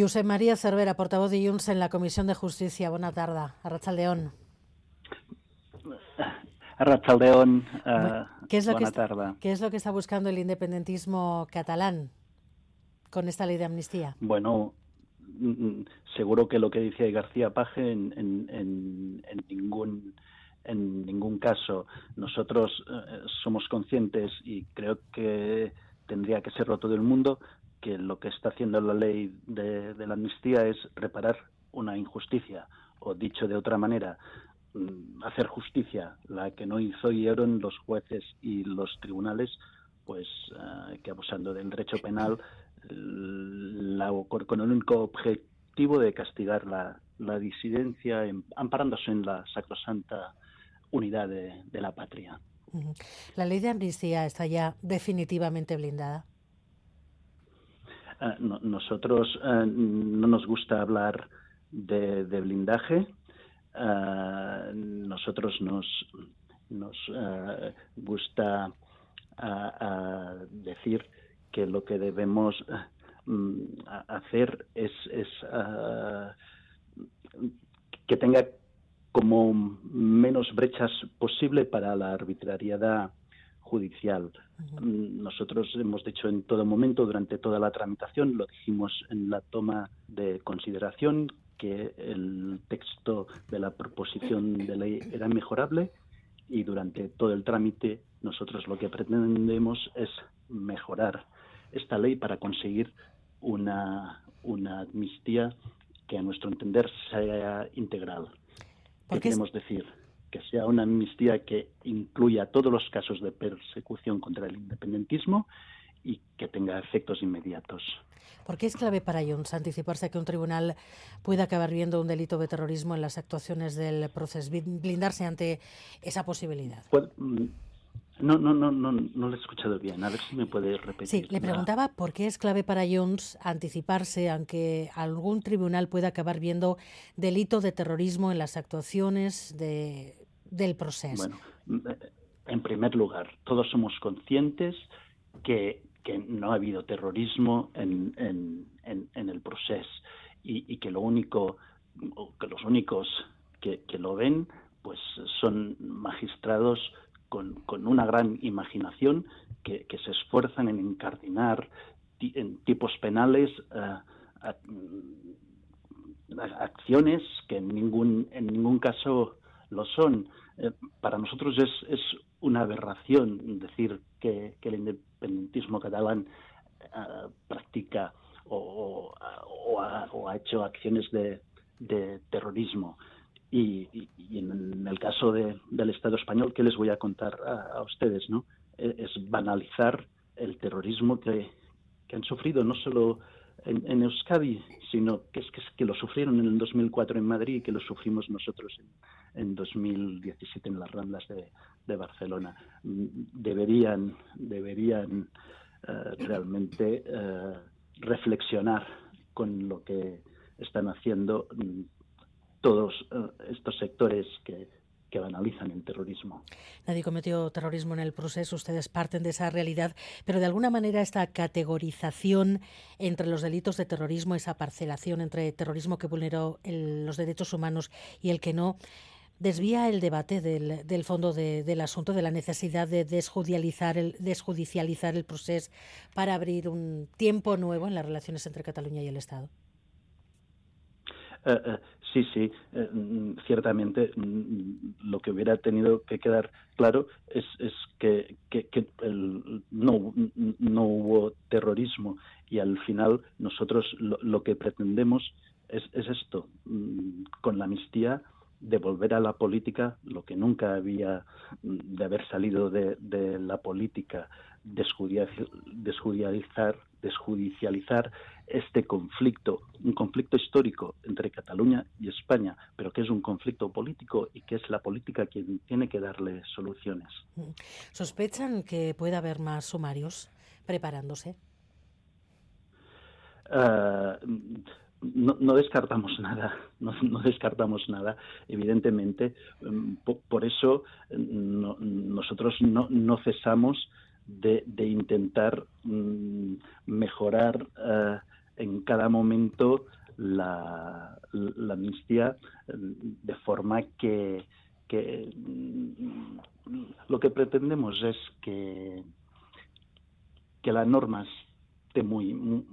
José María Cervera, portavoz de Junts en la Comisión de Justicia. Buena tarde. Arrachaldeón. Arrachaldeón. Uh, ¿Qué es lo buena que tarde. ¿Qué es lo que está buscando el independentismo catalán con esta ley de amnistía? Bueno, mm, seguro que lo que decía García Paje en, en, en, ningún en ningún caso nosotros eh, somos conscientes y creo que tendría que serlo todo el mundo que lo que está haciendo la ley de, la amnistía es reparar una injusticia, o dicho de otra manera, mm, hacer justicia, la que no hicieron los jueces y los tribunales, pues eh, que abusando del derecho penal, la, con el único objetivo de castigar la, disidencia, amparándose en la sacrosanta unidad de la patria. ¿La ley de amnistía está ya definitivamente blindada? Eh, nosotros eh, no nos gusta hablar de, blindaje. Eh, nosotros nos, nos gusta decir que lo que debemos mm, hacer es, es que tenga como menos brechas posible para la arbitrariedad judicial. Mm, nosotros hemos dicho en todo momento, durante toda la tramitación, lo dijimos en la toma de consideración, que el texto de la proposición de ley era mejorable y durante todo el trámite nosotros lo que pretendemos es mejorar esta ley para conseguir una, una amnistía que a nuestro entender sea integral. ¿Qué queremos decir? Que sea una amnistía que incluya todos los casos de persecución contra el independentismo y que tenga efectos inmediatos. ¿Por qué es clave para Junts anticiparse a que un tribunal pueda acabar viendo un delito de terrorismo en las actuaciones del proceso, blindarse ante esa posibilidad? Pues, no, no, no, no, no lo he escuchado bien. A ver si me puede repetir. Sí, le preguntaba por qué es clave para Junts anticiparse a que algún tribunal pueda acabar viendo delito de terrorismo en las actuaciones de, del proceso. Bueno, en primer lugar, todos somos conscientes que, que no ha habido terrorismo en, en, en, el proceso y, que lo único, que los únicos que, que lo ven, pues son magistrados con, con una gran imaginación que, se esfuerzan en encardinar en tipos penales eh, mm, acciones que en ningún, en ningún caso lo son. Eh, para nosotros es, es, una aberración decir que, el independentismo catalán eh, practica o, ha, hecho acciones de, de terrorismo. Y, en el caso del Estado español, ¿qué les voy a contar a, ustedes? ¿no? E, es banalizar el terrorismo que, han sufrido no solo en, Euskadi, sino que es, que que lo sufrieron en el 2004 en Madrid y que lo sufrimos nosotros en, en 2017 en las Ramblas de, Barcelona. Mm, deberían, deberían eh, realmente eh, reflexionar con lo que están haciendo mm, todos eh, estos sectores que, que banalizan el terrorismo. Nadie cometió terrorismo en el proceso, ustedes parten de esa realidad, pero de alguna manera esta categorización entre los delitos de terrorismo, esa parcelación entre terrorismo que vulneró los derechos humanos y el que no, desvía el debate del, fondo del asunto, de la necesidad de desjudicializar el, desjudicializar el proceso para abrir un tiempo nuevo en las relaciones entre Cataluña y el Estado. Eh, eh, sí, sí, eh, mm, ciertamente mm, lo que hubiera tenido que quedar claro es, es que, no, no hubo terrorismo y al final nosotros lo, que pretendemos es, es esto, mm, con la amnistía devolver a la política lo que nunca había de haber salido de, de la política, desjudicializar, desjudicializar este conflicto, un conflicto histórico entre Cataluña y España, pero que es un conflicto político y que es la política quien tiene que darle soluciones. ¿Sospechan que puede haber más sumarios preparándose? Ah, no, descartamos nada, no, descartamos nada, evidentemente. Mm, por, eso mm, nosotros no, cesamos de, intentar mm, mejorar eh, en cada momento la, amnistía de forma que, lo que pretendemos es que, que la norma esté muy,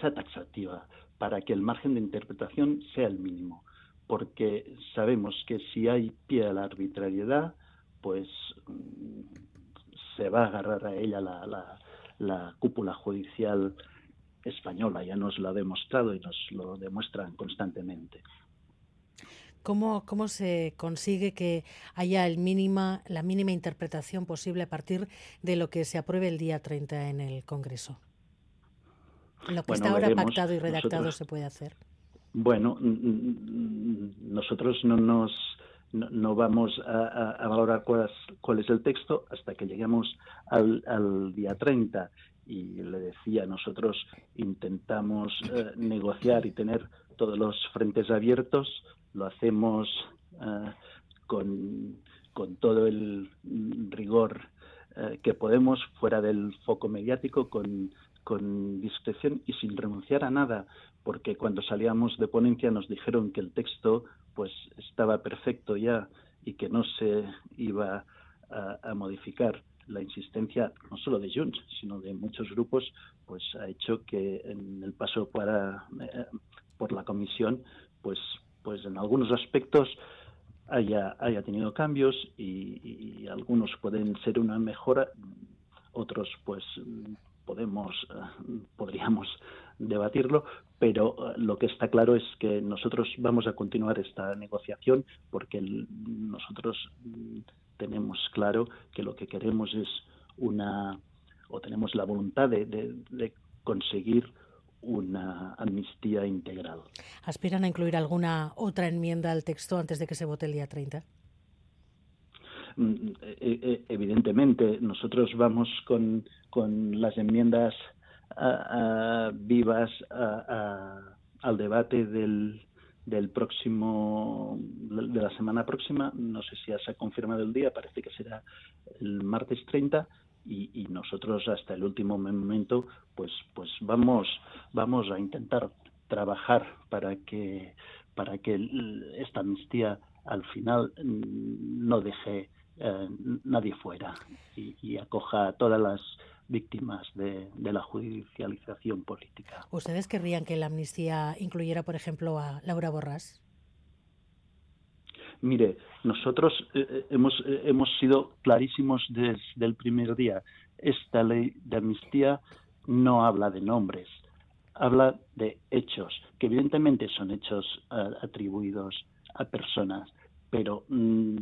sea taxativa para que el margen de interpretación sea el mínimo, porque sabemos que si hay pie a la arbitrariedad, pues mm, se va a agarrar a ella la, la, la cúpula judicial española, ya nos lo ha demostrado y nos lo demuestran constantemente. ¿Cómo, ¿Cómo se consigue que haya el mínima, la mínima interpretación posible a partir de lo que se apruebe el día 30 en el Congreso? Lo que está ahora pactado y redactado se puede hacer. Bueno, nosotros no nos no, vamos a, valorar cuál es, cuál es, el texto hasta que lleguemos al, al día 30 y le decía, nosotros intentamos eh, negociar y tener todos los frentes abiertos, lo hacemos eh, con, con, todo el rigor eh, que podemos, fuera del foco mediático, con, con discreción y sin renunciar a nada, porque cuando salíamos de ponencia nos dijeron que el texto pues estaba perfecto ya y que no se iba a modificar. La insistencia no solo de Junts, sino de muchos grupos, pues ha hecho que en el paso para, eh, por la comisión, pues, pues en algunos aspectos haya, haya tenido cambios y, algunos pueden ser una mejora, otros pues podemos eh, podríamos debatirlo, pero eh, lo que está claro es que nosotros vamos a continuar esta negociación porque nosotros tenemos claro que lo que queremos es una, o tenemos la voluntad de, conseguir una amnistía integral. ¿Aspiran a incluir alguna otra enmienda al texto antes de que se vote el día 30? Mm, e, e, evidentemente, nosotros vamos con, con las enmiendas vivas al debate del, del próximo de la semana próxima. No sé si ya se ha confirmado el día parece que será el martes 30 y, nosotros hasta el último momento pues pues vamos vamos a intentar trabajar para que para que esta amnistía al final no deje eh, nadie fuera y, y acoja a todas las víctimas de, la judicialización política. ¿Ustedes querrían que la amnistía incluyera, por ejemplo, a Laura Borrás? Mire, nosotros eh, eh, hemos, eh, hemos sido clarísimos desde el primer día. Esta ley de amnistía no habla de nombres, habla de hechos, que evidentemente son hechos atribuidos a personas, pero mm,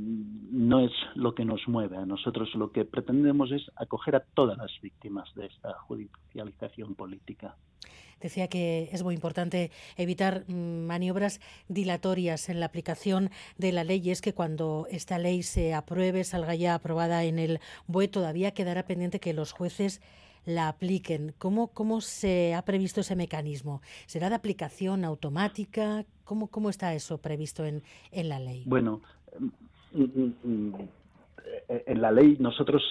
no es lo que nos mueve. A nosotros lo que pretendemos es acoger a todas las víctimas de esta judicialización política. Decía que es muy importante evitar mm, maniobras dilatorias en la aplicación de la ley y es que cuando esta ley se apruebe, salga ya aprobada en el BUE, todavía quedará pendiente que los jueces la apliquen. ¿Cómo, cómo se ha previsto ese mecanismo? ¿Será de aplicación automática? ¿Cómo, cómo está eso previsto en, en la ley? Bueno, mm, mm, mm, en la ley nosotros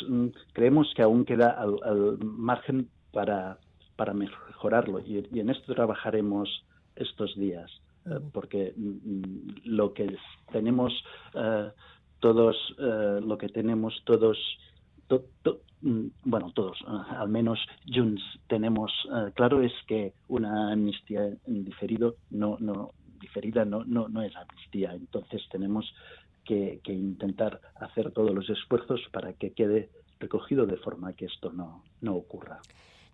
creemos que aún queda al, margen para, para mejorarlo y, en esto trabajaremos estos días. Eh, porque lo que tenemos eh, todos, eh, lo que tenemos todos, Mm, bueno, todos, eh, al menos Junts tenemos eh, claro es que una amnistía diferido no, no, diferida no, no, no es amnistía. Entonces tenemos que, intentar hacer todos los esfuerzos para que quede recogido de forma que esto no, no ocurra.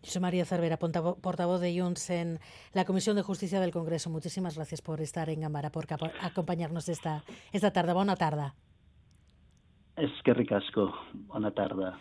José María Cervera, portavoz de Junts en la Comisión de Justicia del Congreso. Muchísimas gracias por estar en Gambara, por acompañarnos esta, esta tarde. Buena tarde. Es que ricasco. Buena tarde.